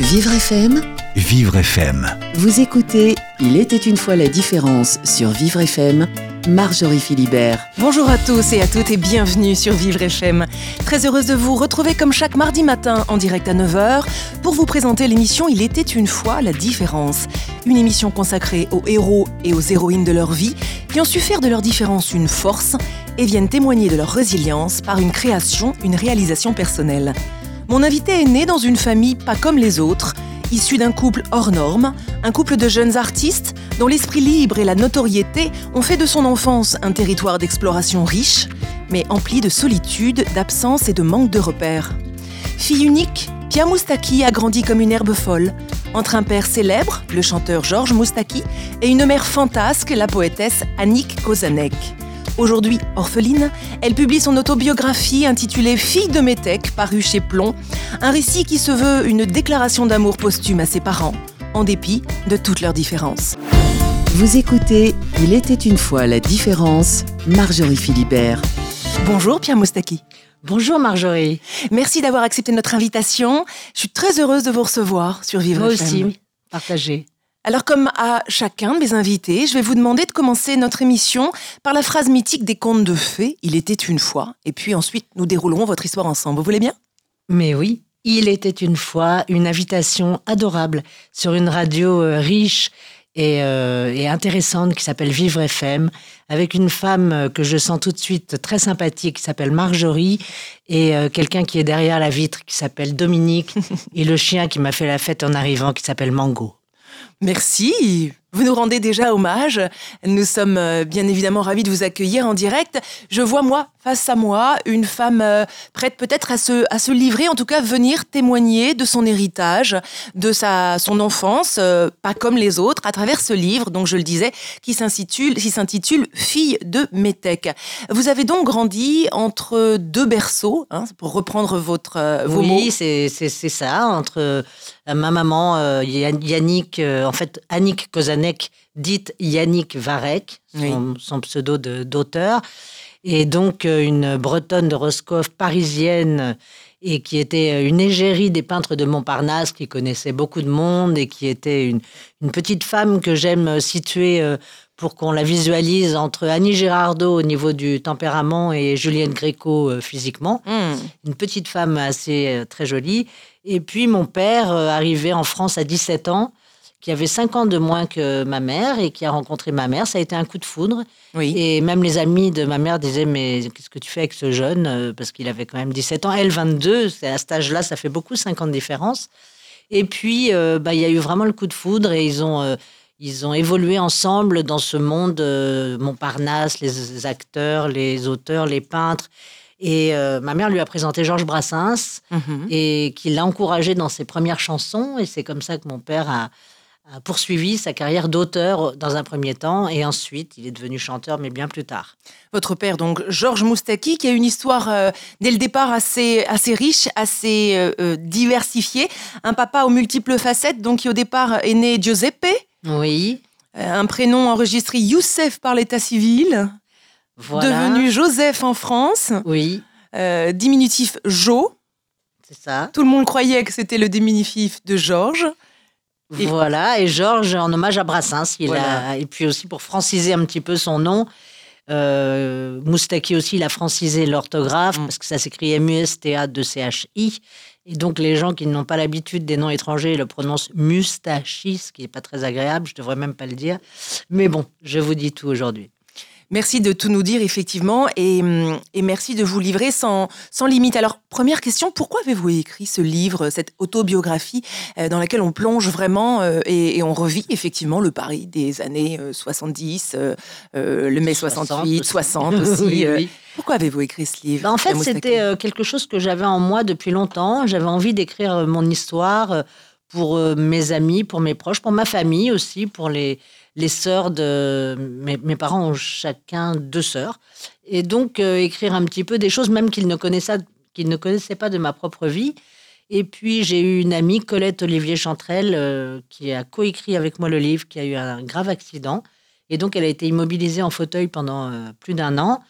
Vivre FM, Vivre FM. vous écoutez Il était une fois la différence sur Vivre FM, Marjorie Philibert. Bonjour à tous et à toutes et bienvenue sur Vivre FM. Très heureuse de vous retrouver comme chaque mardi matin en direct à 9h pour vous présenter l'émission Il était une fois la différence. Une émission consacrée aux héros et aux héroïnes de leur vie qui ont su faire de leur différence une force et viennent témoigner de leur résilience par une création, une réalisation personnelle. Mon invité est né dans une famille pas comme les autres, issu d'un couple hors norme, un couple de jeunes artistes dont l'esprit libre et la notoriété ont fait de son enfance un territoire d'exploration riche, mais empli de solitude, d'absence et de manque de repères. Fille unique, Pia Moustaki a grandi comme une herbe folle, entre un père célèbre, le chanteur Georges Moustaki, et une mère fantasque, la poétesse Annick Kozanek. Aujourd'hui orpheline, elle publie son autobiographie intitulée Fille de Métèque, parue chez Plomb, un récit qui se veut une déclaration d'amour posthume à ses parents, en dépit de toutes leurs différences. Vous écoutez Il était une fois la différence, Marjorie Philibert. Bonjour Pia Moustaki. Bonjour Marjorie. Merci d'avoir accepté notre invitation. Je suis très heureuse de vous recevoir sur Vivre Moi FM. aussi, partagez. Alors comme à chacun de mes invités, je vais vous demander de commencer notre émission par la phrase mythique des contes de fées, Il était une fois, et puis ensuite nous déroulerons votre histoire ensemble. Vous voulez bien? Mais oui, il était une fois une invitation adorable sur une radio euh, riche et, euh, et intéressante qui s'appelle Vivre FM, avec une femme euh, que je sens tout de suite très sympathique qui s'appelle Marjorie et euh, quelqu'un qui est derrière la vitre qui s'appelle Dominique et le chien qui m'a fait la fête en arrivant qui s'appelle Mango. Merci. Vous nous rendez déjà hommage. Nous sommes euh, bien évidemment ravis de vous accueillir en direct. Je vois moi, face à moi, une femme euh, prête peut-être à se, à se livrer, en tout cas venir témoigner de son héritage, de sa, son enfance, euh, pas comme les autres, à travers ce livre, donc je le disais, qui s'intitule, qui s'intitule Fille de Métèque. Vous avez donc grandi entre deux berceaux, hein, pour reprendre votre, euh, vos mots. Oui, c'est c'est- c'est ça, entre euh, ma maman Yann- Yannick, en fait Annick Dite Yannick Varek, son, son pseudo d'auteur, et donc euh, une bretonne de Roscoff parisienne et qui était euh, une égérie des peintres de Montparnasse, qui connaissait beaucoup de monde et qui était une, une petite femme que j'aime euh, situer pour qu'on la visualise entre Annie Girardot au niveau du tempérament et Julienne Gréco physiquement Hmm. une petite femme assez très jolie. Et puis mon père, arrivé en France à 17 ans, qui avait 5 ans de moins que ma mère et qui a rencontré ma mère, ça a été un coup de foudre. Oui. Et même les amis de ma mère disaient Mais qu'est-ce que tu fais avec ce jeune Euh, Parce qu'il avait quand même 17 ans, elle 22. C'est à cet âge-là, ça fait beaucoup, 5 ans de différence. Et puis, euh, bah, il y a eu vraiment le coup de foudre et ils ont. euh, ils ont évolué ensemble dans ce monde euh, Montparnasse, les acteurs, les auteurs, les peintres. Et euh, ma mère lui a présenté Georges Brassens Mhm. et qui l'a encouragé dans ses premières chansons. Et c'est comme ça que mon père a, a poursuivi sa carrière d'auteur dans un premier temps. Et ensuite, il est devenu chanteur, mais bien plus tard. Votre père, donc Georges Moustaki, qui a une histoire euh, dès le départ assez, assez riche, assez euh, euh, diversifiée. Un papa aux multiples facettes, donc qui au départ est né Giuseppe, Oui, un prénom enregistré Youssef par l'état civil, voilà. devenu Joseph en France, Oui, euh, diminutif Jo. c'est ça. Tout le monde croyait que c'était le diminutif de Georges. Et- Voilà, et Georges, en hommage à Brassens, il Voilà. a, et puis aussi pour franciser un petit peu son nom, euh, Moustaki aussi, il a francisé l'orthographe, Mm. parce que ça s'écrit M-U-S-T-A-2-C-H-I. Et donc, les gens qui n'ont pas l'habitude des noms étrangers le prononcent Mustachi, ce qui n'est pas très agréable, je devrais même pas le dire. Mais bon, je vous dis tout aujourd'hui. Merci de tout nous dire, effectivement, et, hum, et merci de vous livrer sans, sans limite. Alors, première question, pourquoi avez-vous écrit ce livre, cette autobiographie euh, dans laquelle on plonge vraiment euh, et, et on revit effectivement le Paris des années euh, 70, euh, euh, le mai 68, 60 aussi. Oui. Pourquoi avez-vous écrit ce livre Bah, en fait, c'était quelque chose que j'avais en moi depuis longtemps. J'avais envie d'écrire mon histoire pour mes amis, pour mes proches, pour ma famille aussi, pour les, les sœurs de... Mes, parents ont chacun deux sœurs. Et donc, euh, écrire un petit peu des choses, même qu'ils ne, connaissaient, pas de ma propre vie. Et puis, j'ai eu une amie, Colette Olivier Chantrel, euh, qui a coécrit avec moi le livre, qui a eu un grave accident. Et donc, elle a été immobilisée en fauteuil pendant euh, plus d'un an.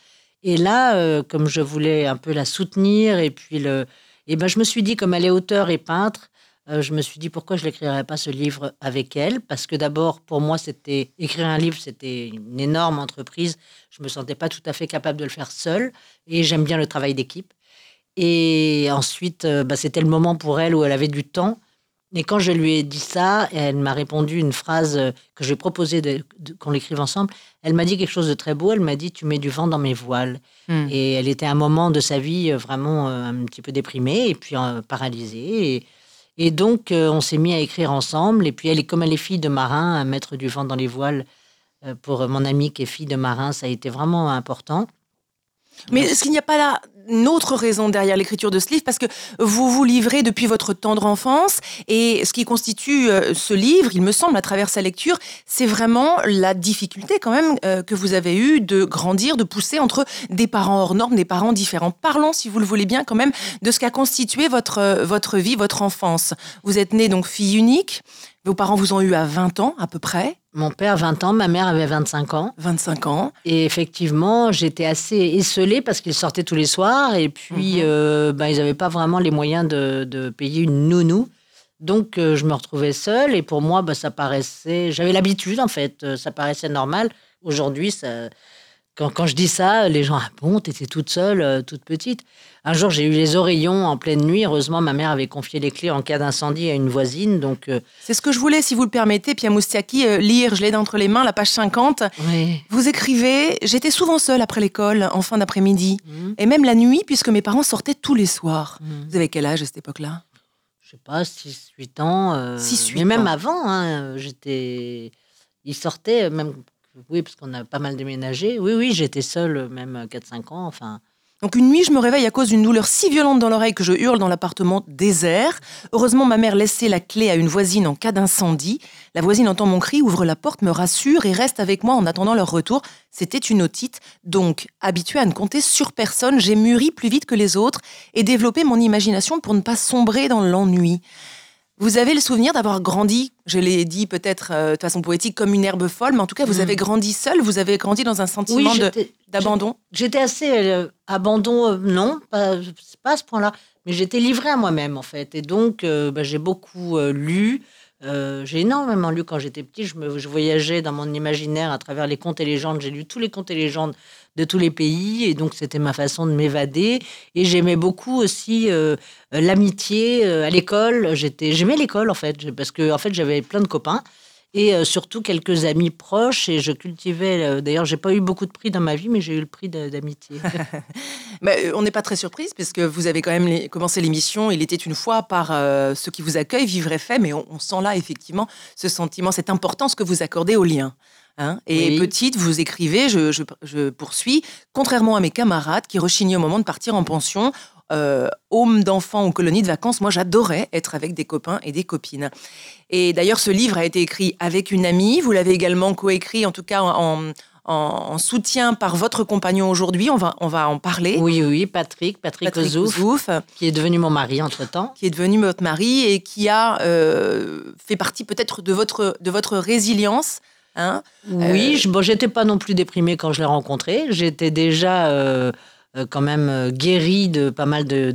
Et là, euh, comme je voulais un peu la soutenir, et puis le, et ben, je me suis dit, comme elle est auteur et peintre, euh, je me suis dit pourquoi je n'écrirais pas ce livre avec elle? Parce que d'abord, pour moi, c'était écrire un livre, c'était une énorme entreprise. Je me sentais pas tout à fait capable de le faire seule. Et j'aime bien le travail d'équipe. Et ensuite, euh, bah, c'était le moment pour elle où elle avait du temps. Et quand je lui ai dit ça, elle m'a répondu une phrase euh, que je lui ai proposé de, qu'on l'écrive ensemble. Elle m'a dit quelque chose de très beau. Elle m'a dit Tu mets du vent dans mes voiles. Hmm. Et elle était à un moment de sa vie vraiment un petit peu déprimée et puis paralysée. Et, et donc, euh, on s'est mis à écrire ensemble. Et puis, elle est comme elle est fille de marin, à mettre du vent dans les voiles. Euh, pour mon amie qui est fille de marin, ça a été vraiment important. Mais est-ce qu'il n'y a pas là une autre raison derrière l'écriture de ce livre Parce que vous vous livrez depuis votre tendre enfance et ce qui constitue euh, ce livre, il me semble, à travers sa lecture, c'est vraiment la difficulté quand même euh, que vous avez eue de grandir, de pousser entre des parents hors normes, des parents différents. Parlons, si vous le voulez bien, quand même de ce qu'a constitué votre, euh, votre vie, votre enfance. Vous êtes née donc fille unique. Vos parents vous ont eu à 20 ans à peu près Mon père 20 ans, ma mère avait 25 ans. 25 ans. Et effectivement, j'étais assez esselée parce qu'ils sortaient tous les soirs et puis euh, ben, ils n'avaient pas vraiment les moyens de, payer une nounou. Donc euh, je me retrouvais seule et pour moi, ben, ça paraissait... J'avais l'habitude en fait, euh, ça paraissait normal. Aujourd'hui, ça quand, je dis ça, les gens, ah bon, t'étais toute seule, euh, toute petite. Un jour, j'ai eu les oreillons en pleine nuit. Heureusement, ma mère avait confié les clés en cas d'incendie à une voisine. Donc, euh, C'est ce que je voulais, si vous le permettez, Pia Moustiaki, euh, lire. Je l'ai d'entre les mains, la page 50. Vous écrivez J'étais souvent seule après l'école, en fin d'après-midi. Mmh. Et même la nuit, puisque mes parents sortaient tous les soirs. Mmh. Vous avez quel âge à cette époque-là? Je sais pas, 6-8 ans. 6-8 Mais même avant, hein, j'étais. Ils sortaient, même oui, parce qu'on a pas mal déménagé. Oui, oui, j'étais seule même 4-5 ans. Enfin. Donc une nuit, je me réveille à cause d'une douleur si violente dans l'oreille que je hurle dans l'appartement désert. Heureusement, ma mère laissait la clé à une voisine en cas d'incendie. La voisine entend mon cri, ouvre la porte, me rassure et reste avec moi en attendant leur retour. C'était une otite. Donc, habituée à ne compter sur personne, j'ai mûri plus vite que les autres et développé mon imagination pour ne pas sombrer dans l'ennui. Vous avez le souvenir d'avoir grandi, je l'ai dit peut-être euh, de façon poétique, comme une herbe folle, mais en tout cas, vous mm. avez grandi seul, vous avez grandi dans un sentiment d'abandon J'étais assez. Euh, abandon, euh, non, pas, pas, à ce point-là, mais j'étais livrée à moi-même, en fait. Et donc, bah, j'ai beaucoup lu. J'ai énormément lu quand j'étais petit. Je voyageais dans mon imaginaire à travers les contes et légendes. J'ai lu tous les contes et légendes de tous les pays. Et donc, c'était ma façon de m'évader. Et j'aimais beaucoup aussi euh, l'amitié euh, à l'école. J'étais, j'aimais l'école, en fait, parce que en fait, j'avais plein de copains et euh, surtout quelques amis proches. Et je cultivais. D'ailleurs, j'ai pas eu beaucoup de prix dans ma vie, mais j'ai eu le prix d'amitié. mais on n'est pas très surprise, parce que vous avez quand même commencé l'émission. Il était une fois par ceux qui vous accueillent, Vivre fait, mais on, on, sent là effectivement ce sentiment, cette importance que vous accordez au lien. Hein. et petite, vous écrivez, je, poursuis, contrairement à mes camarades qui rechignaient au moment de partir en pension, euh, home d'enfants ou colonie de vacances, moi j'adorais être avec des copains et des copines. Et d'ailleurs, ce livre a été écrit avec une amie, vous l'avez également coécrit, en tout cas en, soutien par votre compagnon aujourd'hui. On va, on va en parler. Oui, oui, Patrick, Patrick, Ozouf, qui est devenu mon mari entre-temps. Qui est devenu votre mari et qui a euh, fait partie peut-être de votre, de votre résilience Hein oui, euh, j'étais pas non plus déprimée quand je l'ai rencontré. J'étais déjà euh, quand même guérie de pas mal de,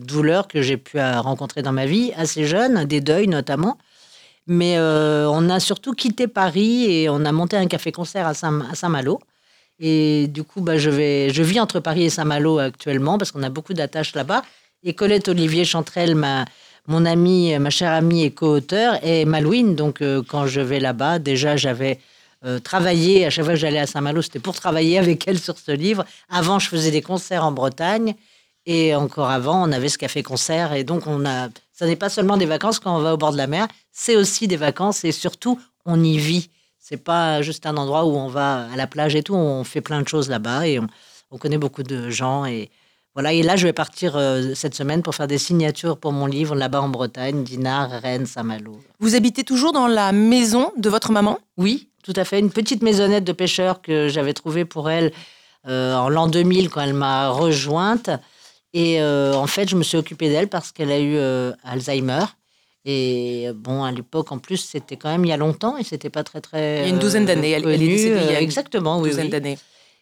douleurs que j'ai pu rencontrer dans ma vie, assez jeune, des deuils notamment. Mais on a surtout quitté Paris et on a monté un café-concert à Saint-Malo. et du coup, bah, je, vis entre Paris et Saint-Malo actuellement parce qu'on a beaucoup d'attaches là-bas. Et Colette Olivier Chantrel m'a mon ami, ma chère amie et co-auteur est Malouine. Donc, euh, quand je vais là-bas, déjà, j'avais euh, travaillé. À chaque fois que j'allais à Saint-Malo, c'était pour travailler avec elle sur ce livre. Avant, je faisais des concerts en Bretagne. Et encore avant, on avait ce café-concert. Et donc, on a. Ça n'est pas seulement des vacances quand on va au bord de la mer, c'est aussi des vacances et surtout, on y vit. C'est pas juste un endroit où on va à la plage et tout. On fait plein de choses là-bas et on, on connaît beaucoup de gens. Et voilà, et là, je vais partir euh, cette semaine pour faire des signatures pour mon livre là-bas en Bretagne, Dinard, Rennes, Saint-Malo. Vous habitez toujours dans la maison de votre maman? Oui, tout à fait. Une petite maisonnette de pêcheurs que j'avais trouvée pour elle euh, en l'an 2000 quand elle m'a rejointe. Et euh, en fait, je me suis occupée d'elle parce qu'elle a eu Alzheimer. Et bon, à l'époque, en plus, c'était quand même il y a longtemps et c'était pas très très. Il y a une douzaine d'années. Elle, elle, est décédée il y a exactement, une douzaine d'années.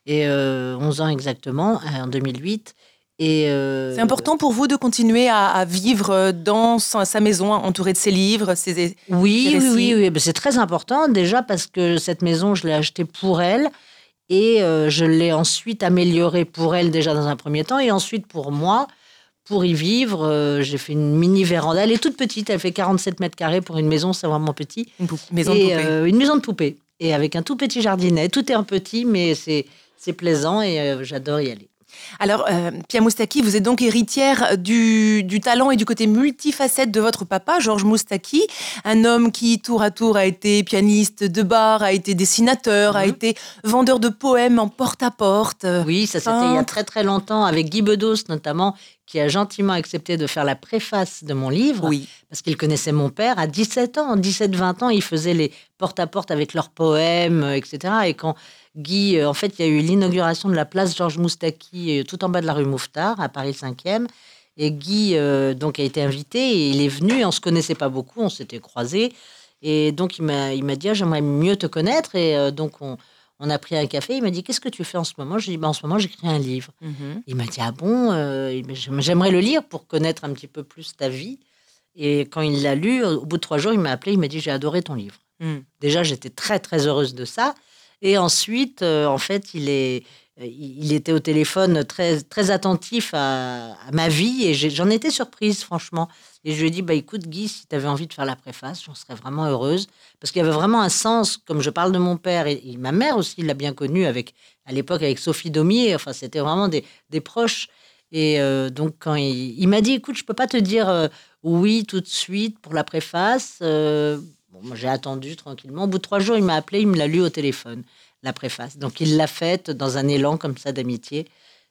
Et 11 ans exactement, en 2008. Euh, c'est important pour vous de continuer à, vivre dans sa, maison, entourée de ses livres, ses, oui, oui, oui, c'est très important déjà parce que cette maison, je l'ai achetée pour elle et euh, je l'ai ensuite améliorée pour elle déjà dans un premier temps et ensuite pour moi. Pour y vivre, euh, j'ai fait une mini véranda. Elle est toute petite, elle fait 47 mètres carrés pour une maison, c'est vraiment petit. Une maison de poupée. une maison de poupée. Et avec un tout petit jardinet. Tout est un petit, mais c'est plaisant et j'adore y aller. Alors, euh, Pia Moustaki, vous êtes donc héritière du, talent et du côté multifacette de votre papa, Georges Moustaki, un homme qui, tour à tour, a été pianiste de bar, a été dessinateur, a mhm. été vendeur de poèmes en porte-à-porte. oui, ça c'était il y a très très longtemps, avec Guy Bedos notamment, qui a gentiment accepté de faire la préface de mon livre, oui. parce qu'il connaissait mon père à 17 ans. 17-20 ans, il faisait les porte-à-porte avec leurs poèmes, etc. Et quand Guy, euh, en fait, il y a eu l'inauguration de la place Georges Moustaki euh, tout en bas de la rue Mouffetard, à Paris 5e. Et Guy euh, donc a été invité et il est venu. Et on se connaissait pas beaucoup, on s'était croisés. Et donc il m'a il m'a dit ah, j'aimerais mieux te connaître. Et donc on, on a pris un café. Il m'a dit qu'est-ce que tu fais en ce moment? Je lui ai dit bah, en ce moment j'écris un livre. Mhm. Il m'a dit ah bon J'aimerais le lire pour connaître un petit peu plus ta vie. Et quand il l'a lu, au bout de trois jours, il m'a appelé. Il m'a dit j'ai adoré ton livre. Mm. Déjà j'étais très très heureuse de ça. Et ensuite, euh, en fait, il, est, euh, il était au téléphone très, très attentif à, ma vie et j'en étais surprise, franchement. Et je lui ai dit, bah, écoute, Guy, si tu avais envie de faire la préface, j'en serais vraiment heureuse. Parce qu'il y avait vraiment un sens, comme je parle de mon père, et, ma mère aussi l'a bien connu avec, à l'époque avec Sophie Daumier, enfin, c'était vraiment des, des, proches. Et euh, donc, quand il, m'a dit, écoute, je peux pas te dire oui tout de suite pour la préface j'ai attendu tranquillement. Au bout de trois jours, il m'a appelé, il me l'a lu au téléphone, la préface. Donc, il l'a faite dans un élan comme ça d'amitié.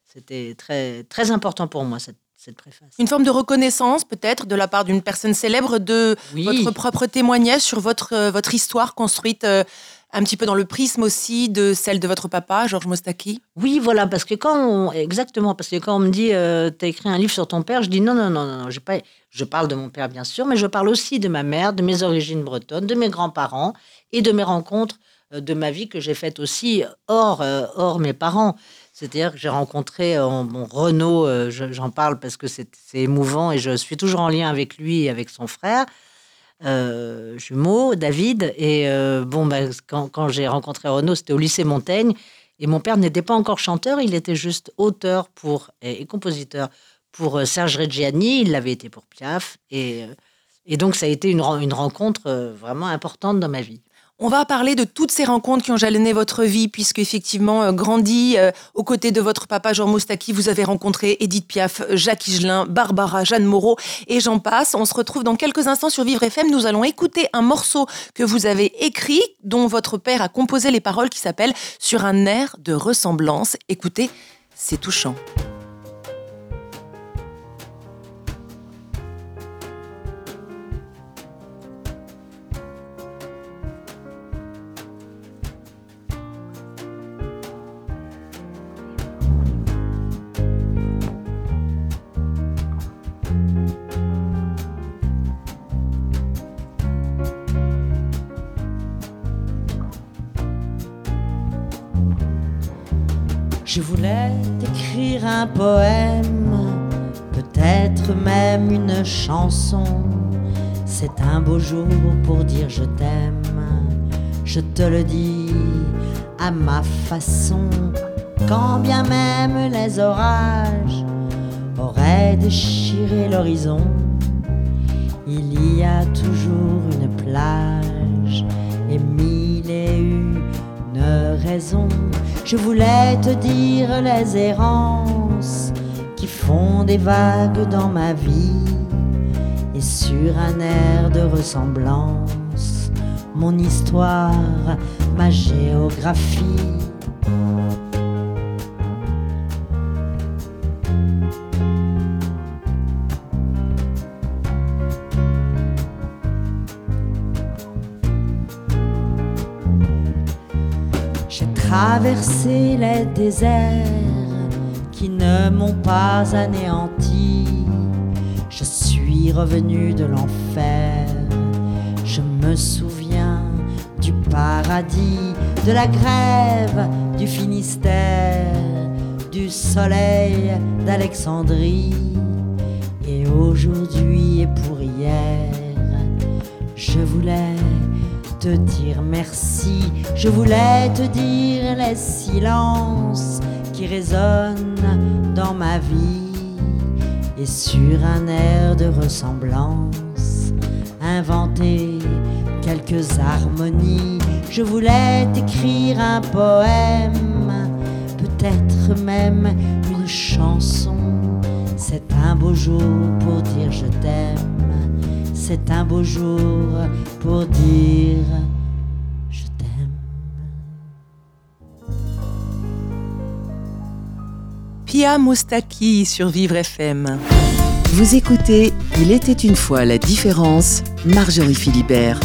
C'était très, très important pour moi, cette, cette préface. Une forme de reconnaissance, peut-être, de la part d'une personne célèbre, de votre propre témoignage sur votre, euh, votre histoire construite euh, un petit peu dans le prisme aussi de celle de votre papa, Georges Mostaki Oui, voilà, parce que quand on, exactement, parce que quand on me dit euh, tu as écrit un livre sur ton père, je dis non, non, non, non, non pas, je parle de mon père bien sûr, mais je parle aussi de ma mère, de mes origines bretonnes, de mes grands-parents et de mes rencontres euh, de ma vie que j'ai faites aussi hors, euh, hors mes parents. C'est-à-dire que j'ai rencontré mon Renaud, j'en parle parce que c'est émouvant et je suis toujours en lien avec lui et avec son frère. Euh, jumeau, David. Et euh, bon, bah, quand, j'ai rencontré Renaud, c'était au lycée Montaigne. Et mon père n'était pas encore chanteur, il était juste auteur pour, et, compositeur pour euh, Serge Reggiani. Il l'avait été pour Piaf. Et, et donc, ça a été une rencontre vraiment importante dans ma vie. On va parler de toutes ces rencontres qui ont jalonné votre vie, puisque effectivement, euh, grandi euh, aux côtés de votre papa Jean Moustaki, vous avez rencontré Edith Piaf, Jacques Higelin, Barbara, Jeanne Moreau et j'en passe. On se retrouve dans quelques instants sur Vivre FM. Nous allons écouter un morceau que vous avez écrit, dont votre père a composé les paroles, qui s'appelle Sur un air de ressemblance. Écoutez, c'est touchant. Je voulais écrire un poème, peut-être même une chanson. C'est un beau jour pour dire je t'aime. Je te le dis à ma façon, quand bien même les orages auraient déchiré l'horizon. Il y a toujours une plage raison je voulais te dire les errances qui font des vagues dans ma vie et sur un air de ressemblance, mon histoire, ma géographie. Déserts qui ne m'ont pas anéanti. Je suis revenu de l'enfer. Je me souviens du paradis, de la grève, du Finistère, du soleil d'Alexandrie. Et aujourd'hui et pour hier, je voulais te dire merci, je voulais te dire les silences qui résonnent dans ma vie et sur un air de ressemblance, inventer quelques harmonies. Je voulais t'écrire un poème, peut-être même une chanson. C'est un beau jour pour dire je t'aime. C'est un beau jour pour dire je t'aime. Pia Moustaki sur Vivre FM. Vous écoutez Il était une fois la différence, Marjorie Philibert.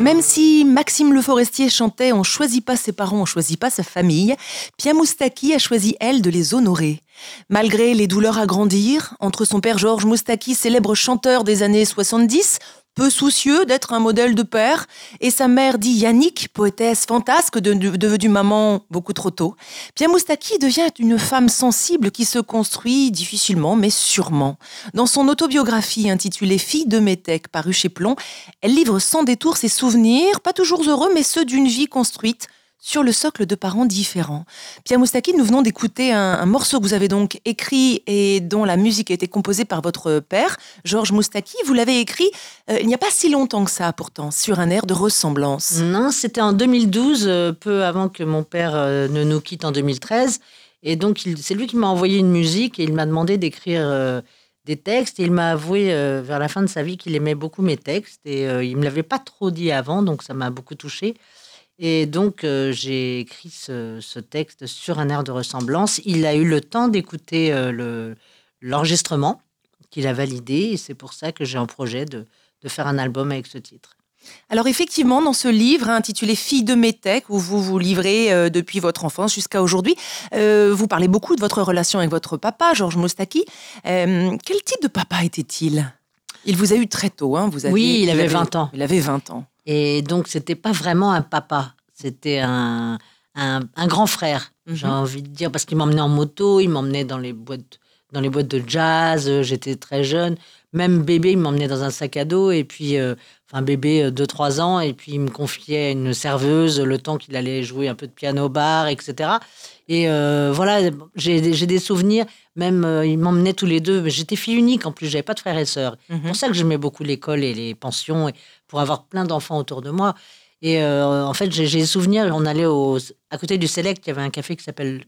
Même si Maxime Le Forestier chantait On choisit pas ses parents, on choisit pas sa famille, Pia Moustaki a choisi, elle, de les honorer. Malgré les douleurs à grandir, entre son père Georges Moustaki, célèbre chanteur des années 70, peu soucieux d'être un modèle de père, et sa mère dit Yannick, poétesse fantasque devenue maman beaucoup trop tôt. Pia Moustaki devient une femme sensible qui se construit difficilement mais sûrement. Dans son autobiographie intitulée Fille de Métèque, parue chez Plomb, elle livre sans détour ses souvenirs, pas toujours heureux, mais ceux d'une vie construite sur le socle de parents différents. Pierre Moustaki, nous venons d'écouter un, morceau que vous avez donc écrit et dont la musique a été composée par votre père, Georges Moustaki. Vous l'avez écrit euh, il n'y a pas si longtemps que ça, pourtant, sur un air de ressemblance. Non, c'était en 2012, euh, peu avant que mon père euh, ne nous quitte en 2013. Et donc, c'est lui qui m'a envoyé une musique et il m'a demandé d'écrire des textes. Et il m'a avoué vers la fin de sa vie qu'il aimait beaucoup mes textes. Et il ne me l'avait pas trop dit avant, donc ça m'a beaucoup touchée. Et donc, euh, j'ai écrit ce, texte sur un air de ressemblance. Il a eu le temps d'écouter euh, l'enregistrement qu'il a validé. Et c'est pour ça que j'ai un projet de, faire un album avec ce titre. Alors effectivement, dans ce livre intitulé Fille de Métèque, où vous vous livrez euh, depuis votre enfance jusqu'à aujourd'hui, vous parlez beaucoup de votre relation avec votre papa, Georges Moustaki. quel type de papa était-il? Il vous a eu très tôt, hein vous Oui, il avait 20 ans. Il avait 20 ans. Et donc, c'était pas vraiment un papa, c'était un, un, grand frère, mhm. j'ai envie de dire, parce qu'il m'emmenait en moto, il m'emmenait dans les boîtes dans les boîtes de jazz, euh, j'étais très jeune. Même bébé, il m'emmenait dans un sac à dos, et puis, euh, enfin, bébé, 2-3 euh, ans, et puis il me confiait une serveuse le temps qu'il allait jouer un peu de piano bar, etc. Et voilà, j'ai des souvenirs, même il m'emmenait tous les deux. J'étais fille unique en plus, j'avais pas de frères et sœurs. C'est pour mhm. ça que j'aimais beaucoup l'école et les pensions. Et pour avoir plein d'enfants autour de moi. Et euh, en fait, j'ai des souvenirs, on allait au, à côté du Select, il y avait un café qui s'appelait,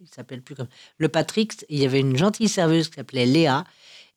il s'appelle plus comme le Patrick, il y avait une gentille serveuse qui s'appelait Léa.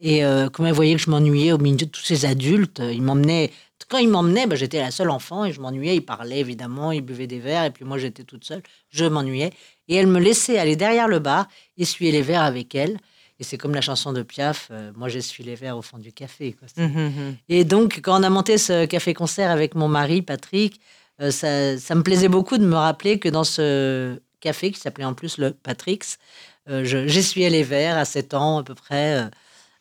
Et euh, comme elle voyait que je m'ennuyais au milieu de tous ces adultes, euh, il m'emmenait. Quand il m'emmenait, bah, j'étais la seule enfant et je m'ennuyais. Il parlait évidemment, il buvait des verres et puis moi j'étais toute seule. Je m'ennuyais. Et elle me laissait aller derrière le bar, essuyer les verres avec elle. Et c'est comme la chanson de Piaf, euh, moi j'essuie les verres au fond du café. Mmh, mmh, mmh. Et donc, quand on a monté ce café-concert avec mon mari, Patrick, euh, ça, ça, me plaisait beaucoup de me rappeler que dans ce café, qui s'appelait en plus le Patrick's, euh, j'essuyais les verres à 7 ans à peu près,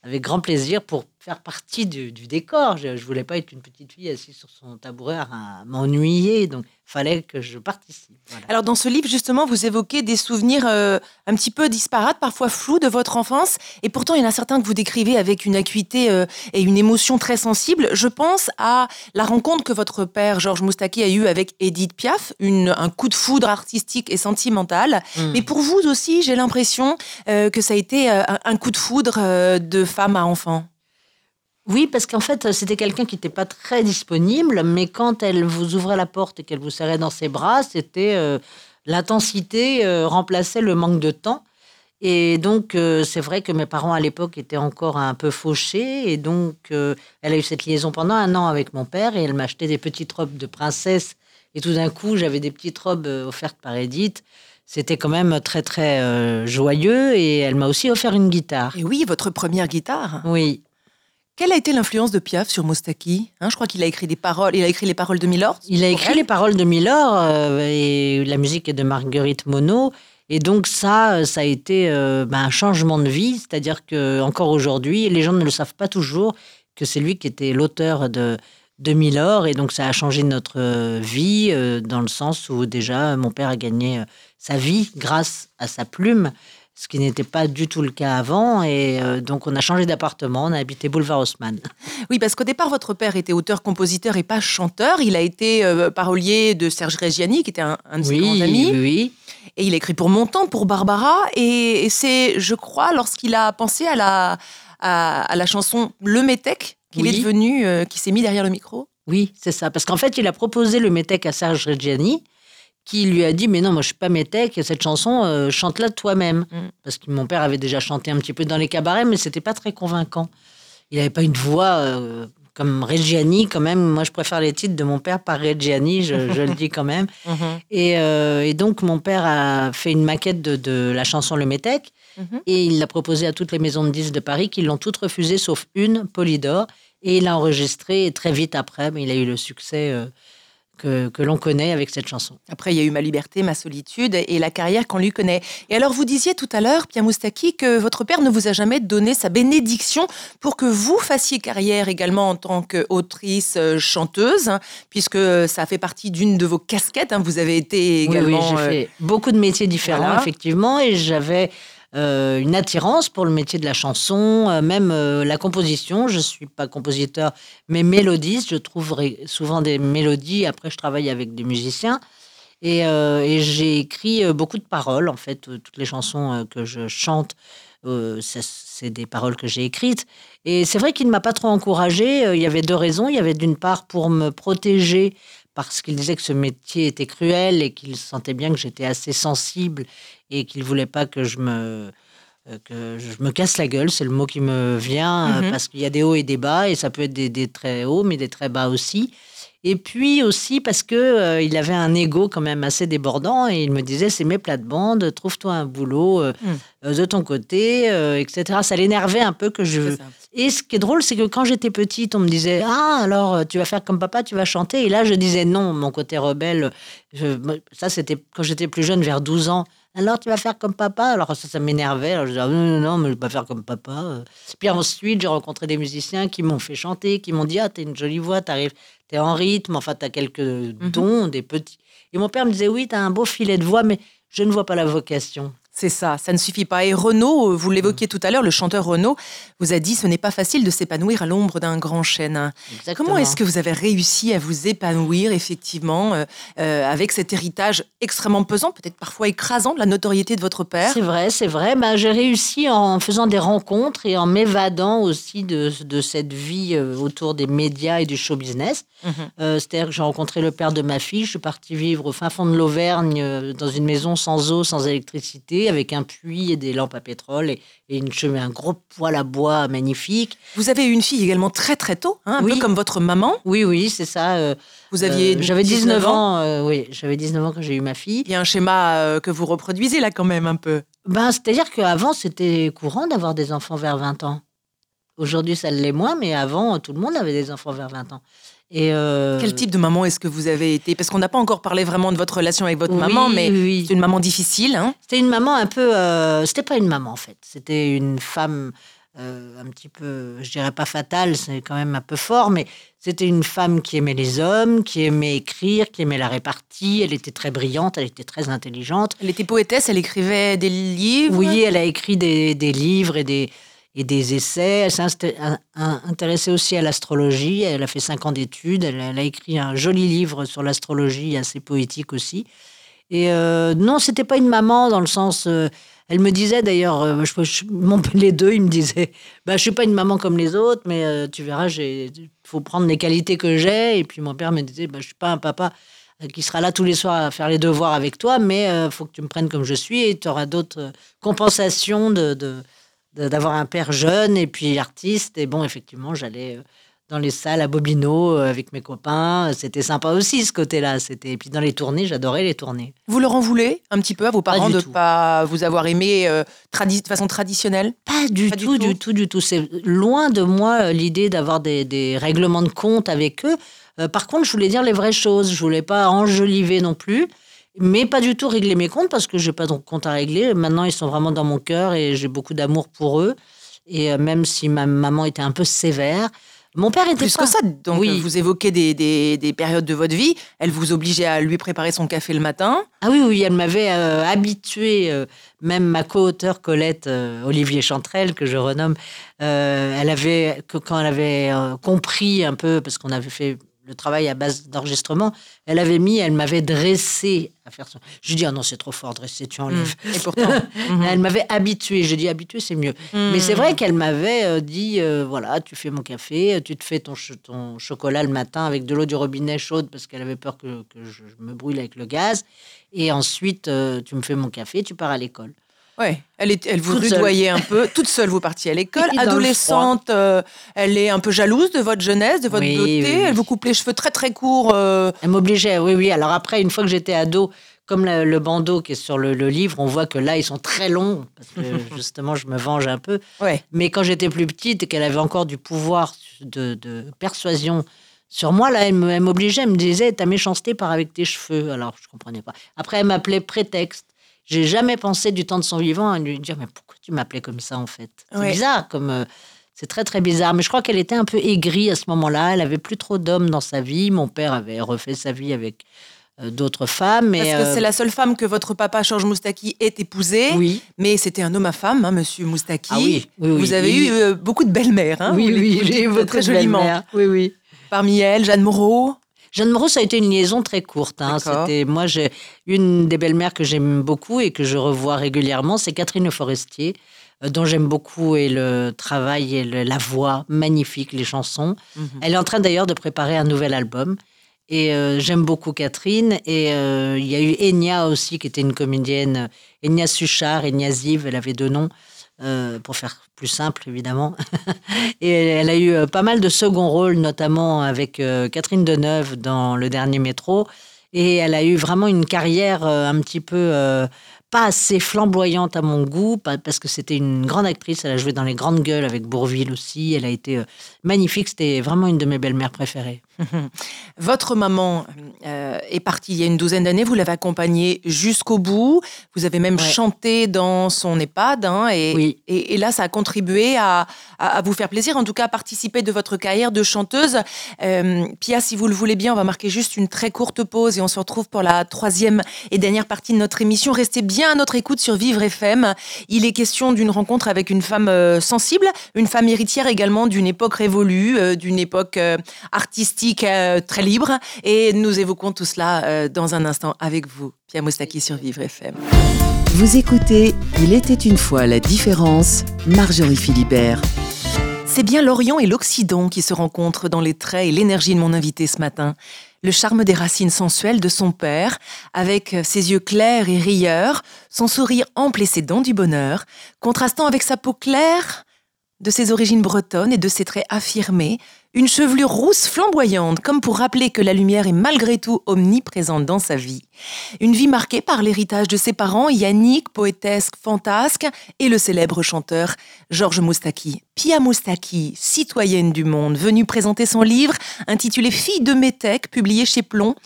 avec grand plaisir pour faire partie du, décor. Je ne voulais pas être une petite fille assise sur son tabouret à m'ennuyer. Donc, fallait que je participe. Alors dans ce livre justement, vous évoquez des souvenirs euh, un petit peu disparates, parfois flous de votre enfance, et pourtant il y en a certains que vous décrivez avec une acuité euh, et une émotion très sensible. Je pense à la rencontre que votre père Georges Moustaki a eue avec Edith Piaf, une, un coup de foudre artistique et sentimental. Hmm. Mais pour vous aussi, j'ai l'impression euh, que ça a été un coup de foudre de femme à enfant. Oui, parce qu'en fait, c'était quelqu'un qui n'était pas très disponible, mais quand elle vous ouvrait la porte et qu'elle vous serrait dans ses bras, c'était euh, l'intensité euh, remplaçait le manque de temps. Et donc, euh, c'est vrai que mes parents à l'époque étaient encore un peu fauchés. Et donc, elle a eu cette liaison pendant un an avec mon père et elle m'achetait des petites robes de princesse. Et tout d'un coup, j'avais des petites robes offertes par Edith. C'était quand même très, très joyeux. Et elle m'a aussi offert une guitare. Et oui, votre première guitare. Oui. Quelle a été l'influence de Piaf sur Moustaki hein, Je crois qu'il a écrit des paroles. Il a écrit les paroles de Milord. Il a écrit les paroles de Milord euh, et la musique est de Marguerite Monod. Et donc ça, ça a été euh, ben, un changement de vie, c'est-à-dire que encore aujourd'hui, les gens ne le savent pas toujours que c'est lui qui était l'auteur de de Milor. Et donc, ça a changé notre vie dans le sens où déjà, mon père a gagné sa vie grâce à sa plume ce qui n'était pas du tout le cas avant. Et euh, donc, on a changé d'appartement, on a habité Boulevard Haussmann. Oui, parce qu'au départ, votre père était auteur-compositeur et pas chanteur. Il a été euh, parolier de Serge Reggiani, qui était un, de ses grands amis. Oui, Et il a écrit pour Montant, pour Barbara. Et, c'est, je crois, lorsqu'il a pensé à la, à, la chanson Le Métèque, qu'il est devenu, euh, qui s'est mis derrière le micro. Oui, c'est ça. Parce qu'en fait, il a proposé le Métèque à Serge Reggiani qui lui a dit mais non moi je suis pas métèque cette chanson euh, chante-la toi-même mm. parce que mon père avait déjà chanté un petit peu dans les cabarets mais c'était pas très convaincant il n'avait pas une voix euh, comme Reggiani quand même moi je préfère les titres de mon père par Reggiani je, le dis quand même mm-hmm. euh, et, donc mon père a fait une maquette de, la chanson Le Métèque mm-hmm. et il l'a proposée à toutes les maisons de disques de Paris qui l'ont toutes refusée sauf une Polydor et il l'a enregistré très vite après mais il a eu le succès que, l'on connaît avec cette chanson. Après, il y a eu Ma liberté, Ma solitude et la carrière qu'on lui connaît. Et alors, vous disiez tout à l'heure, Pierre Moustaki, que votre père ne vous a jamais donné sa bénédiction pour que vous fassiez carrière également en tant qu'autrice, euh, chanteuse, hein, puisque ça fait partie d'une de vos casquettes. Hein. Vous avez été également. Oui, j'ai euh, fait beaucoup de métiers différents, effectivement, et j'avais une attirance pour le métier de la chanson, euh, même euh, la composition. Je ne suis pas compositeur, mais mélodiste. Je trouve souvent des mélodies. Après, je travaille avec des musiciens. Et, j'ai écrit beaucoup de paroles, en fait. Toutes les chansons que je chante, c'est des paroles que j'ai écrites. Et c'est vrai qu'il ne m'a pas trop encouragée. Il y avait deux raisons. Il y avait d'une part pour me protéger parce qu'il disait que ce métier était cruel et qu'il sentait bien que j'étais assez sensible et qu'il voulait pas que je me euh, que je me casse la gueule, c'est le mot qui me vient, mhm. parce qu'il y a des hauts et des bas, et ça peut être des, des, très hauts, mais des très bas aussi. Et puis aussi parce que euh, il avait un ego quand même assez débordant, et il me disait c'est mes plates-bandes, trouve-toi un boulot mm. de ton côté, etc. Ça l'énervait un peu que je. Et ce qui est drôle, c'est que quand j'étais petite, on me disait ah alors tu vas faire comme papa, tu vas chanter, et là je disais non, mon côté rebelle. ça c'était quand j'étais plus jeune, vers 12 ans alors tu vas faire comme papa? Alors ça, ça m'énervait. Alors je disais, non, non, non, mais je vais pas faire comme papa. Puis ensuite, j'ai rencontré des musiciens qui m'ont fait chanter, qui m'ont dit, ah, t'as une jolie voix, t'arrives, t'es en rythme, enfin, t'as quelques mhm. dons, des petits. Et mon père me disait, oui, t'as un beau filet de voix, mais je ne vois pas la vocation. C'est ça, ça ne suffit pas. Et Renaud, vous l'évoquiez tout à l'heure, le chanteur Renaud vous a dit ce n'est pas facile de s'épanouir à l'ombre d'un grand chêne. Comment est-ce que vous avez réussi à vous épanouir effectivement euh, euh, avec cet héritage extrêmement pesant, peut-être parfois écrasant de la notoriété de votre père? C'est vrai, c'est vrai. Ben, j'ai réussi en faisant des rencontres et en m'évadant aussi de, de, cette vie euh, autour des médias et du show business. Mhm. C'est-à-dire que j'ai rencontré le père de ma fille, je suis partie vivre au fin fond de l'Auvergne dans une maison sans eau, sans électricité avec un puits et des lampes à pétrole et, une un gros poêle à bois magnifique. Vous avez eu une fille également très très tôt, hein, un peu comme votre maman. Oui, oui, c'est ça. Euh, vous aviez euh, J'avais 19, ans. Euh, oui, j'avais 19 ans quand j'ai eu ma fille. Il y a un schéma que vous reproduisez là quand même un peu. Ben, C'est-à-dire qu'avant, c'était courant d'avoir des enfants vers 20 ans. Aujourd'hui, ça l'est moins, mais avant, tout le monde avait des enfants vers 20 ans. Et euh, Quel type de maman est-ce que vous avez été? Parce qu'on n'a pas encore parlé vraiment de votre relation avec votre maman, mais c'est une maman difficile. Hein c'était une maman un peu. Euh, c'était pas une maman en fait. C'était une femme euh, un petit peu, je dirais pas fatale, c'est quand même un peu fort, mais c'était une femme qui aimait les hommes, qui aimait écrire, qui aimait la répartie. Elle était très brillante, elle était très intelligente. Elle était poétesse, elle écrivait des livres? Oui, elle a écrit des, des livres et des et des essais. Elle s'est intéressée aussi à l'astrologie. Elle a fait cinq ans d'études. Elle, a écrit un joli livre sur l'astrologie, assez poétique aussi. Et euh, non, c'était pas une maman dans le sens. Euh, elle me disait d'ailleurs, euh, je, les deux, ils me disaient bah, Je suis pas une maman comme les autres, mais euh, tu verras, il faut prendre les qualités que j'ai. Et puis mon père me disait bah, Je suis pas un papa qui sera là tous les soirs à faire les devoirs avec toi, mais il faut que tu me prennes comme je suis et tu auras d'autres compensations de d'avoir un père jeune et puis artiste. Et bon, effectivement, j'allais euh, dans les salles à Bobino euh, avec mes copains. C'était sympa aussi ce côté-là. C'était et puis dans les tournées, j'adorais les tournées. Vous leur en voulez un petit peu à vos parents de ne pas vous avoir aimé euh, de façon traditionnelle? Pas du tout, du tout, du tout. C'est loin de moi l'idée d'avoir des, des, règlements de compte avec eux. par contre, je voulais dire les vraies choses. Je voulais pas enjoliver non plus mais pas du tout régler mes comptes parce que j'ai pas de compte à régler. Maintenant, ils sont vraiment dans mon cœur et j'ai beaucoup d'amour pour eux. Et euh, même si ma maman était un peu sévère, Mon père était Plus pas... que ça, donc Oui. vous évoquez des, des- des périodes de votre vie. Elle vous obligeait à lui préparer son café le matin. Ah oui, oui, elle m'avait euh, habitué, euh, même ma co-auteure Colette euh, Olivier Chantrel, que je renomme, elle avait, que, quand elle avait compris un peu, parce qu'on avait fait le travail à base d'enregistrement, elle avait mis, elle m'avait dressé à faire ça. Je lui dis, ah non, c'est trop fort, dressé, tu enlèves. Et pourtant. Mhm. Elle m'avait habitué. J'ai dit habitué, c'est mieux. Mais c'est vrai qu'elle m'avait euh, dit euh, voilà, tu fais mon café, tu te fais ton, ch- ton chocolat le matin avec de l'eau du robinet chaude parce qu'elle avait peur que, que je, je me brûle avec le gaz. Et ensuite, euh, tu me fais mon café, tu pars à l'école. Ouais, elle, est, elle vous Toute seule. rudoyait un peu. Toute seule, vous partiez à l'école. Adolescente, euh, elle est un peu jalouse de votre jeunesse, de votre Oui, beauté. oui, oui. Elle vous coupe les cheveux très très courts. euh, Elle m'obligeait, oui, oui. Alors après, une fois que j'étais ado, comme le bandeau qui est sur le, le livre, on voit que là, ils sont très longs parce que justement, je me venge un peu. Ouais. Mais quand j'étais plus petite et qu'elle avait encore du pouvoir de, de persuasion sur moi, là, elle me- elle m'obligeait, elle me disait ta méchanceté part avec tes cheveux. Alors, je comprenais pas. Après, elle m'appelait prétexte. J'ai jamais pensé du temps de son vivant à lui dire mais pourquoi tu m'appelais comme ça en fait? C'est Ouais. bizarre comme euh, c'est très très bizarre. Mais je crois qu'elle était un peu aigrie à ce moment-là. Elle avait plus trop d'hommes dans sa vie. Mon père avait refait sa vie avec euh, d'autres femmes. Mais Parce que euh, c'est la seule femme que votre papa, Georges Moustaki, ait épousée. oui, Mais c'était un homme à femme, hein, monsieur Moustaki. Ah oui, oui, oui. Vous avez eu euh, beaucoup de belles-mères. Hein, oui, oui, j'ai eu très joliment. Oui, oui. Parmi elles, Jeanne Moreau. Jeanne Moreau, ça a été une liaison très courte. hein. C'était moi, j'ai une des belles-mères que j'aime beaucoup et que je revois régulièrement, c'est Catherine Forestier, euh, dont j'aime beaucoup et le travail et le- la voix magnifique, les chansons. Mhm. Elle est en train d'ailleurs de préparer un nouvel album. Et euh, j'aime beaucoup Catherine. Et euh, il y a eu Enya aussi, qui était une comédienne. Enya Suchard, Enya Ziv, elle avait deux noms, euh, pour faire plus simple, évidemment. et elle a eu euh, pas mal de second rôles, notamment avec euh, Catherine Deneuve dans Le Dernier Métro. Et elle a eu vraiment une carrière un petit peu pas assez flamboyante à mon goût, parce que c'était une grande actrice. Elle a joué dans Les Grandes Gueules avec Bourville aussi. Elle a été magnifique. C'était vraiment une de mes belles-mères préférées. Votre maman euh, est partie il y a une douzaine d'années. Vous l'avez accompagnée jusqu'au bout. Vous avez même Ouais. chanté dans son EHPAD. hein, et, Oui. et, et là, ça a contribué à, à- à vous faire plaisir, en tout cas à participer de votre carrière de chanteuse. Euh, Pia, si vous le voulez bien, on va marquer juste une très courte pause et on se retrouve pour la troisième et dernière partie de notre émission. Restez bien à notre écoute sur Vivre FM. Il est question d'une rencontre avec une femme euh, sensible, une femme héritière également d'une époque révolue, euh, d'une époque artistique euh, très libre. Et nous évoquons tout cela euh, dans un instant avec vous, Pia Moustaki sur Vivre FM. Vous écoutez Il était une fois la différence, Marjorie Philibert. C'est bien l'Orient et l'Occident qui se rencontrent dans les traits et l'énergie de mon invité ce matin. Le charme des racines sensuelles de son père, avec ses yeux clairs et rieurs, son sourire ample et ses dents du bonheur, contrastant avec sa peau claire de ses origines bretonnes et de ses traits affirmés, une chevelure rousse flamboyante, comme pour rappeler que la lumière est malgré tout omniprésente dans sa vie. Une vie marquée par l'héritage de ses parents, Yannick, poétesque, fantasque, et le célèbre chanteur Georges Moustaki. Pia Moustaki, citoyenne du monde, venue présenter son livre intitulé Fille de Métèque, publié chez Plomb,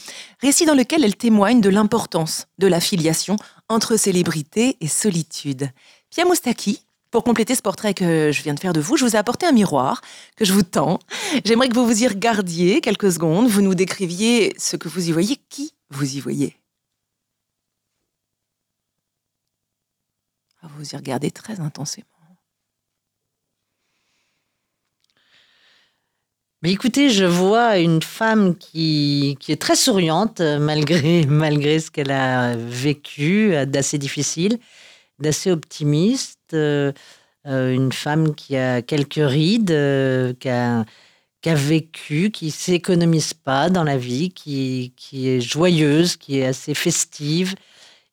récit dans lequel elle témoigne de l'importance de la filiation entre célébrité et solitude. Pia Moustaki, pour compléter ce portrait que je viens de faire de vous, je vous ai apporté un miroir que je vous tends. J'aimerais que vous vous y regardiez quelques secondes, vous nous décriviez ce que vous y voyez, qui vous y voyez? Ah, Vous y regardez très intensément. Mais écoutez, je vois une femme qui, qui est très souriante, malgré, malgré ce qu'elle a vécu, euh, d'assez difficile, d'assez optimiste. euh, euh, une femme qui a quelques rides, euh, qui, a, qui a vécu, qui s'économise pas dans la vie, qui, qui est joyeuse, qui est assez festive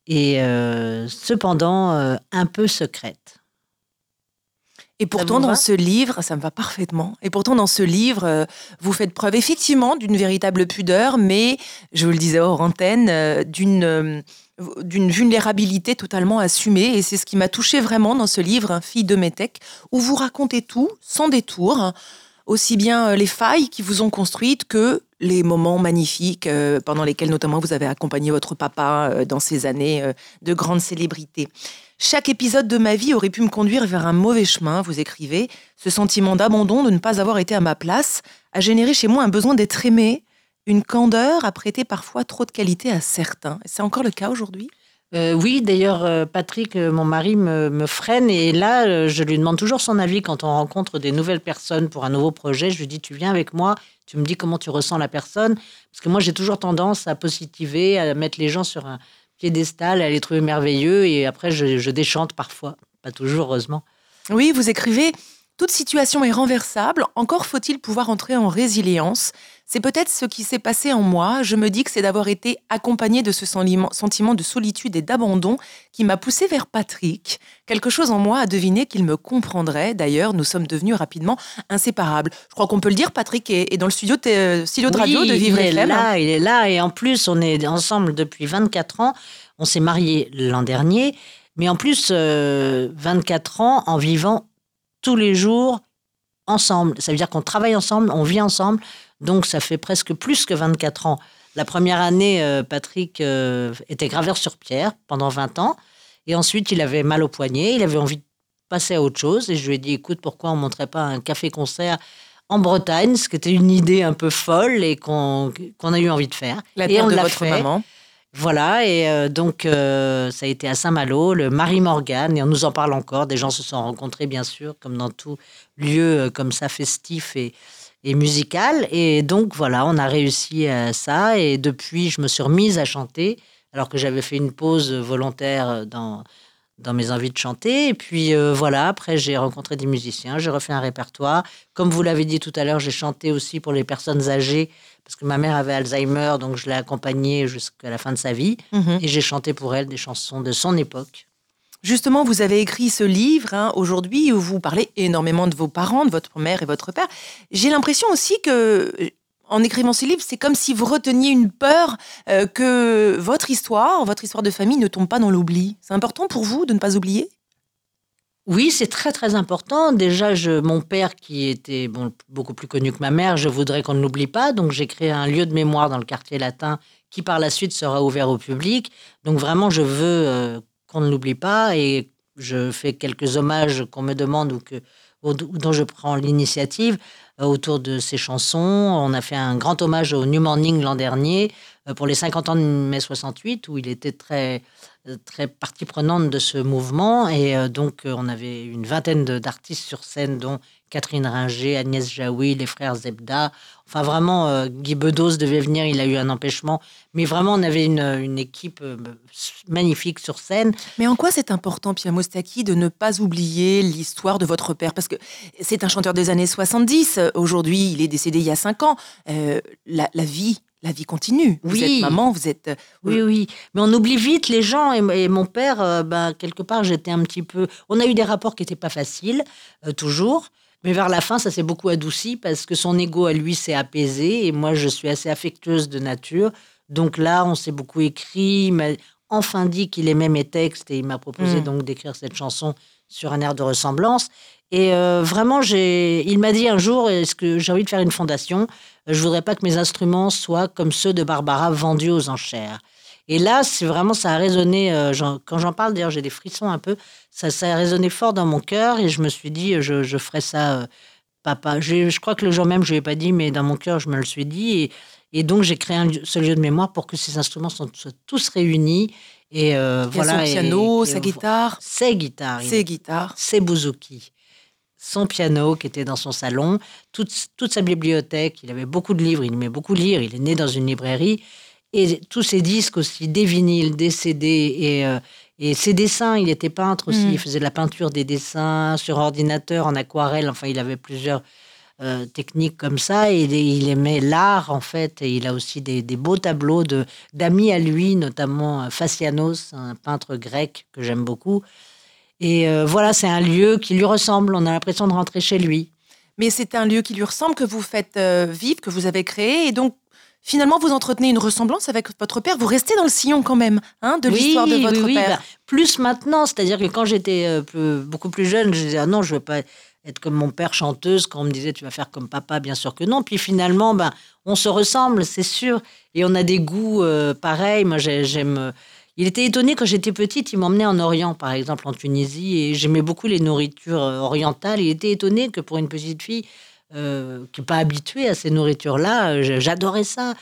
et euh, cependant euh, un peu secrète. Et pourtant, dans ce livre, ça me va parfaitement. Et pourtant, dans ce livre, euh, vous faites preuve effectivement d'une véritable pudeur, mais, je vous le disais hors antenne, d'une euh, d'une vulnérabilité totalement assumée. Et c'est ce qui m'a touché vraiment dans ce livre, hein, Fille de Métèque, où vous racontez tout, sans détour, hein, aussi bien euh, les failles qui vous ont construites que les moments magnifiques euh, pendant lesquels notamment vous avez accompagné votre papa euh, dans ces années de grande célébrité. Chaque épisode de ma vie aurait pu me conduire vers un mauvais chemin, vous écrivez. Ce sentiment d'abandon, de ne pas avoir été à ma place, a généré chez moi un besoin d'être aimé, une candeur à prêter parfois trop de qualité à certains. C'est encore le cas aujourd'hui? Euh, oui, d'ailleurs, euh, Patrick, euh, mon mari, me, freine et là, je lui demande toujours son avis quand on rencontre des nouvelles personnes pour un nouveau projet. Je lui dis, tu viens avec moi, tu me dis comment tu ressens la personne. Parce que moi, j'ai toujours tendance à positiver, à mettre les gens sur un piédestal, à les trouver merveilleux et après, je, je déchante parfois. Pas toujours, heureusement. Oui, vous écrivez toute situation est renversable, encore faut-il pouvoir entrer en résilience. C'est peut-être ce qui s'est passé en moi. Je me dis que c'est d'avoir été accompagné de ce sentiment de solitude et d'abandon qui m'a poussé vers Patrick. Quelque chose en moi a deviné qu'il me comprendrait. D'ailleurs, nous sommes devenus rapidement inséparables. Je crois qu'on peut le dire, Patrick est, dans le studio de, euh, de radio de Vivre il est là, il est là. Et en plus, on est ensemble depuis 24 ans. On s'est mariés l'an dernier. Mais en plus, 24 euh, ans en vivant tous les jours ensemble. Ça veut dire qu'on travaille ensemble, on vit ensemble. Donc ça fait presque plus que 24 ans. La première année, euh, Patrick euh, était graveur sur pierre pendant 20 ans. Et ensuite, il avait mal au poignet, il avait envie de passer à autre chose. Et je lui ai dit, écoute, pourquoi on ne montrait pas un café-concert en Bretagne, ce qui était une idée un peu folle et qu'on a eu envie de faire. La et on de votre maman. Voilà, et euh, donc euh, ça a été à Saint-Malo, le Marie Morgan, et on nous en parle encore. Des gens se sont rencontrés, bien sûr, comme dans tout lieu euh, comme ça festif et, et musical. Et donc voilà, on a réussi à ça. Et depuis, je me suis remise à chanter, alors que j'avais fait une pause volontaire dans, dans mes envies de chanter. Et puis voilà, après, j'ai rencontré des musiciens, j'ai refait un répertoire. Comme vous l'avez dit tout à l'heure, j'ai chanté aussi pour les personnes âgées parce que ma mère avait Alzheimer, donc je l'ai accompagnée jusqu'à la fin de sa vie. Mhm. Et j'ai chanté pour elle des chansons de son époque. Justement, vous avez écrit ce livre hein, aujourd'hui où vous parlez énormément de vos parents, de votre mère et votre père. J'ai l'impression aussi que, en écrivant ce livre, c'est comme si vous reteniez une peur euh, que votre histoire, votre histoire de famille ne tombe pas dans l'oubli. C'est important pour vous de ne pas oublier? Oui, c'est très très important. Déjà, mon père, qui était beaucoup plus connu que ma mère, je voudrais qu'on ne l'oublie pas. Donc, j'ai créé un lieu de mémoire dans le quartier latin qui, par la suite, sera ouvert au public. Donc, vraiment, je veux euh, qu'on ne l'oublie pas et je fais quelques hommages qu'on me demande ou, que, dont je prends l'initiative euh, autour de ces chansons. On a fait un grand hommage au New Morning l'an dernier pour les 50 ans de mai 68, où il était très euh, très partie prenante de ce mouvement. Et euh, donc, euh, on avait une vingtaine d'artistes sur scène, dont Catherine Ringer, Agnès Jaoui, les frères Zebda. Enfin, vraiment, Guy Bedos devait venir, il a eu un empêchement. Mais vraiment, on avait une, une équipe magnifique sur scène. Mais en quoi c'est important, Pia Mostaki, de ne pas oublier l'histoire de votre père? Parce que c'est un chanteur des années 70. Aujourd'hui, il est décédé il y a cinq ans. la, la vie la vie continue. Vous oui. êtes maman, vous êtes. Euh, oui, oui. Mais on oublie vite les gens. Et, mon père, euh, ben, quelque part, j'étais un petit peu. On a eu des rapports qui n'étaient pas faciles, euh, toujours. Mais vers la fin, ça s'est beaucoup adouci parce que son ego à lui s'est apaisé. Et moi, je suis assez affectueuse de nature. Donc là, on s'est beaucoup écrit. Il m'a enfin dit qu'il aimait mes textes et il m'a proposé hmm. donc d'écrire cette chanson sur un air de ressemblance. Et vraiment, j'ai, il m'a dit un jour, est-ce que j'ai envie de faire une fondation? Je voudrais pas que mes instruments soient comme ceux de Barbara vendus aux enchères. Et là, c'est vraiment, ça a résonné, euh, quand j'en parle, d'ailleurs, j'ai des frissons un peu, ça, ça, a résonné fort dans mon cœur et je me suis dit, je, je ferai ça, euh, papa. Je, je, crois que le jour même, je ne l'ai pas dit, mais dans mon cœur, je me le suis dit. Et, et donc, j'ai créé un, ce lieu de mémoire pour que ces instruments soient, tous réunis. Et euh, voilà. Son piano, sa guitare. Ses guitares. Ses guitares. Ses bouzouki son piano qui était dans son salon, toute, toute sa bibliothèque. Il avait beaucoup de livres, il aimait beaucoup lire, il est né dans une librairie. Et tous ses disques aussi, des vinyles, des CD et, euh, et ses dessins. Il était peintre aussi, mm. il faisait de la peinture des dessins sur ordinateur, en aquarelle. Enfin, il avait plusieurs euh, techniques comme ça. Et il aimait l'art, en fait. Et il a aussi des, des beaux tableaux d'amis à lui, notamment euh, Facianos, un peintre grec que j'aime beaucoup. Et euh, voilà, c'est un lieu qui lui ressemble. On a l'impression de rentrer chez lui. Mais c'est un lieu qui lui ressemble, que vous faites euh, vivre, que vous avez créé. Et donc, finalement, vous entretenez une ressemblance avec votre père. Vous restez dans le sillon quand même hein, de l'histoire de votre oui, père. Bah, plus maintenant, c'est-à-dire que quand j'étais euh, beaucoup plus jeune, je disais ah non, je veux pas être comme mon père chanteuse. Quand on me disait tu vas faire comme papa, bien sûr que non. Puis finalement, ben, on se ressemble, c'est sûr, et on a des goûts pareils. Moi, j'aime il était étonné quand j'étais petite, il m'emmenait en Orient, par exemple en Tunisie, et j'aimais beaucoup les nourritures euh, orientales. Il était étonné que pour une petite fille euh, qui n'est pas habituée à ces nourritures-là, euh, j'adorais ça.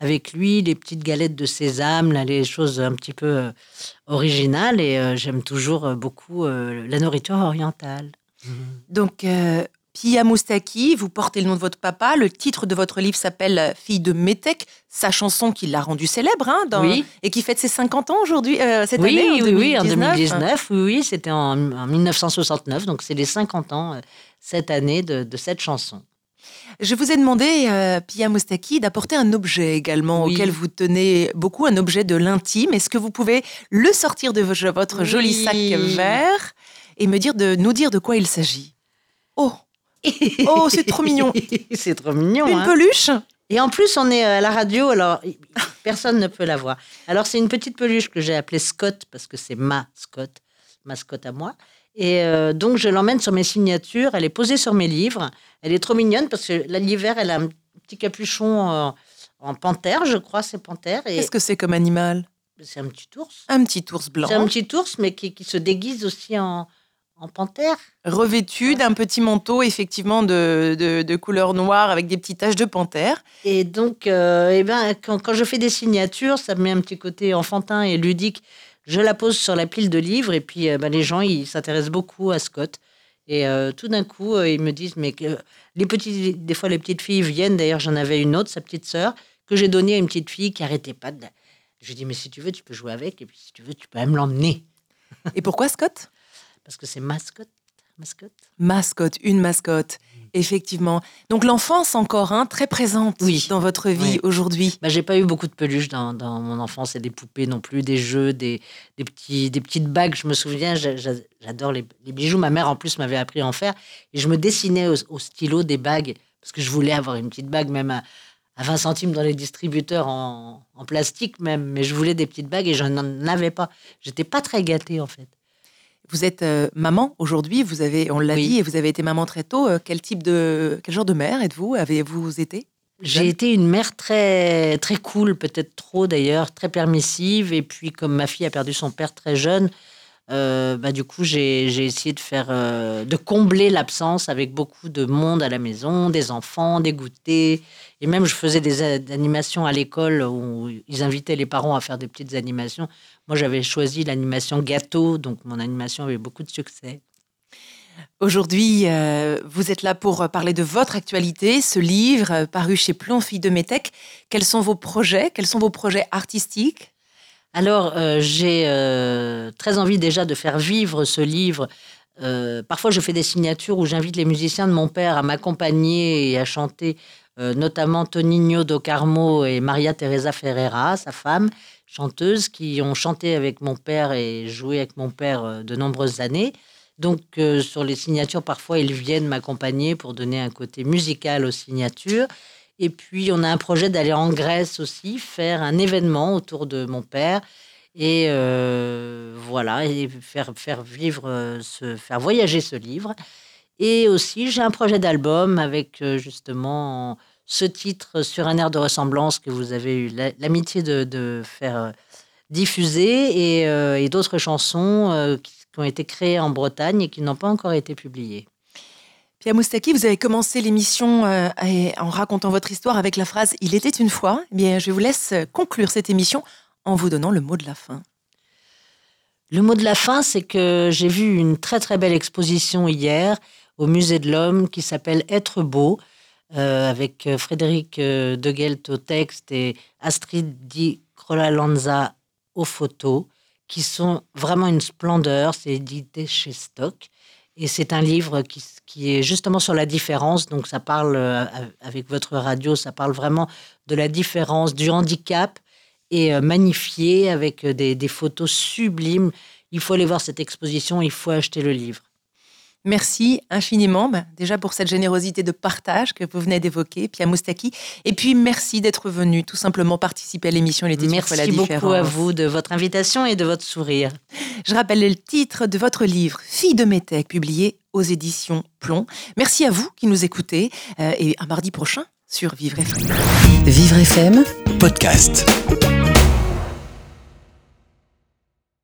Avec lui, les petites galettes de sésame, là, les choses un petit peu originales, et j'aime toujours beaucoup la nourriture orientale. Donc, Pia Moustaki, vous portez le nom de votre papa. Le titre de votre livre s'appelle Fille de Métèque, sa chanson qui l'a rendue célèbre hein, et qui fête ses 50 ans aujourd'hui, euh, cette oui, année, en oui, oui, en 2019. Oui, oui, c'était en, 1969, donc c'est les 50 ans euh, cette année de, cette chanson. Je vous ai demandé, euh, Pia Moustaki, d'apporter un objet également auquel vous tenez beaucoup, un objet de l'intime. Est-ce que vous pouvez le sortir de votre joli sac vert et me dire de nous dire de quoi il s'agit? Oh Oh, c'est trop mignon. c'est trop mignon. Une hein. peluche Et en plus, on est à la radio, alors personne ne peut la voir. Alors, c'est une petite peluche que j'ai appelée Scott, parce que c'est ma Scott, ma Scott à moi. Et euh, donc, je l'emmène sur mes signatures. Elle est posée sur mes livres. Elle est trop mignonne parce que l'hiver, elle a un petit capuchon euh, en panthère, je crois, c'est panthère. Qu'est-ce que c'est comme animal? C'est un petit ours. Un petit ours blanc. C'est un petit ours, mais qui se déguise aussi en, en panthère. Revêtu d'un petit manteau, effectivement, de, couleur noire avec des petites taches de panthère. Et donc, euh, eh ben, quand, je fais des signatures, ça me met un petit côté enfantin et ludique. Je la pose sur la pile de livres et puis euh, ben, les gens, ils s'intéressent beaucoup à Scott. Et euh, tout d'un coup, ils me disent, mais les petits, des fois, les petites filles viennent. D'ailleurs, j'en avais une autre, sa petite sœur, que j'ai donnée à une petite fille qui arrêtait pas de. Je lui dis, mais si tu veux, tu peux jouer avec. Et puis, si tu veux, tu peux même l'emmener. Et pourquoi Scott? Parce que c'est mascotte. Mascotte. Mascotte, une mascotte. Effectivement. Donc l'enfance encore hein, très présente dans votre vie aujourd'hui. Bah, j'ai pas eu beaucoup de peluches dans, mon enfance et des poupées non plus, des jeux, des, des, petits, des petites bagues. Je me souviens, j'adore les, bijoux. Ma mère en plus m'avait appris à en faire et je me dessinais au, stylo des bagues parce que je voulais avoir une petite bague même à, 20 centimes dans les distributeurs en, en, plastique même, mais je voulais des petites bagues et je n'en avais pas. J'étais pas très gâtée en fait. Vous êtes euh, maman aujourd'hui, vous avez, on l'a dit, et vous avez été maman très tôt. Euh, quel type de, quel genre de mère êtes-vous? Avez-vous été J'ai été une mère très très cool, peut-être trop d'ailleurs, très permissive. Et puis comme ma fille a perdu son père très jeune, euh, bah, du coup, j'ai essayé de faire, euh, de combler l'absence avec beaucoup de monde à la maison, des enfants, des goûters. Et même, je faisais des animations à l'école où ils invitaient les parents à faire des petites animations. Moi, j'avais choisi l'animation gâteau, donc mon animation avait beaucoup de succès. Aujourd'hui, euh, vous êtes là pour parler de votre actualité, ce livre paru chez Plomb Fille de Métèque. Quels sont vos projets? Quels sont vos projets artistiques? Alors, euh, j'ai euh, très envie déjà de faire vivre ce livre. Euh, parfois, je fais des signatures où j'invite les musiciens de mon père à m'accompagner et à chanter, notamment Toninho do Carmo et Maria Teresa Ferreira, sa femme, chanteuse, qui ont chanté avec mon père et joué avec mon père de nombreuses années. Donc, sur les signatures, parfois, ils viennent m'accompagner pour donner un côté musical aux signatures. Et puis, on a un projet d'aller en Grèce aussi, faire un événement autour de mon père. Et euh, voilà, faire, faire vivre, ce, faire voyager ce livre. Et aussi, j'ai un projet d'album avec euh, justement ce titre sur un air de ressemblance que vous avez eu l'amitié de, faire euh, diffuser et d'autres chansons qui, ont été créées en Bretagne et qui n'ont pas encore été publiées. Pia Moustaki, vous avez commencé l'émission euh, en racontant votre histoire avec la phrase Il était une fois. Eh bien, je vous laisse conclure cette émission en vous donnant le mot de la fin. Le mot de la fin, c'est que j'ai vu une très très belle exposition hier au Musée de l'Homme qui s'appelle Être beau, euh, avec Frédéric euh, De Gelt au texte et Astrid Di Crolalanza aux photos, qui sont vraiment une splendeur. C'est édité chez Stock. Et c'est un livre qui, qui, est justement sur la différence. Donc, ça parle, euh, avec votre radio, ça parle vraiment de la différence, du handicap et euh, magnifié avec des, des photos sublimes. Il faut aller voir cette exposition, il faut acheter le livre. Merci infiniment, ben, déjà pour cette générosité de partage que vous venez d'évoquer, Pia Moustaki. Et puis merci d'être venu tout simplement participer à l'émission Les Merci la beaucoup à vous de votre invitation et de votre sourire. Je rappelle le titre de votre livre, Fille de Métèque, publié aux éditions Plomb. Merci à vous qui nous écoutez euh, et à mardi prochain sur Vivre FM. Vivre FM, podcast.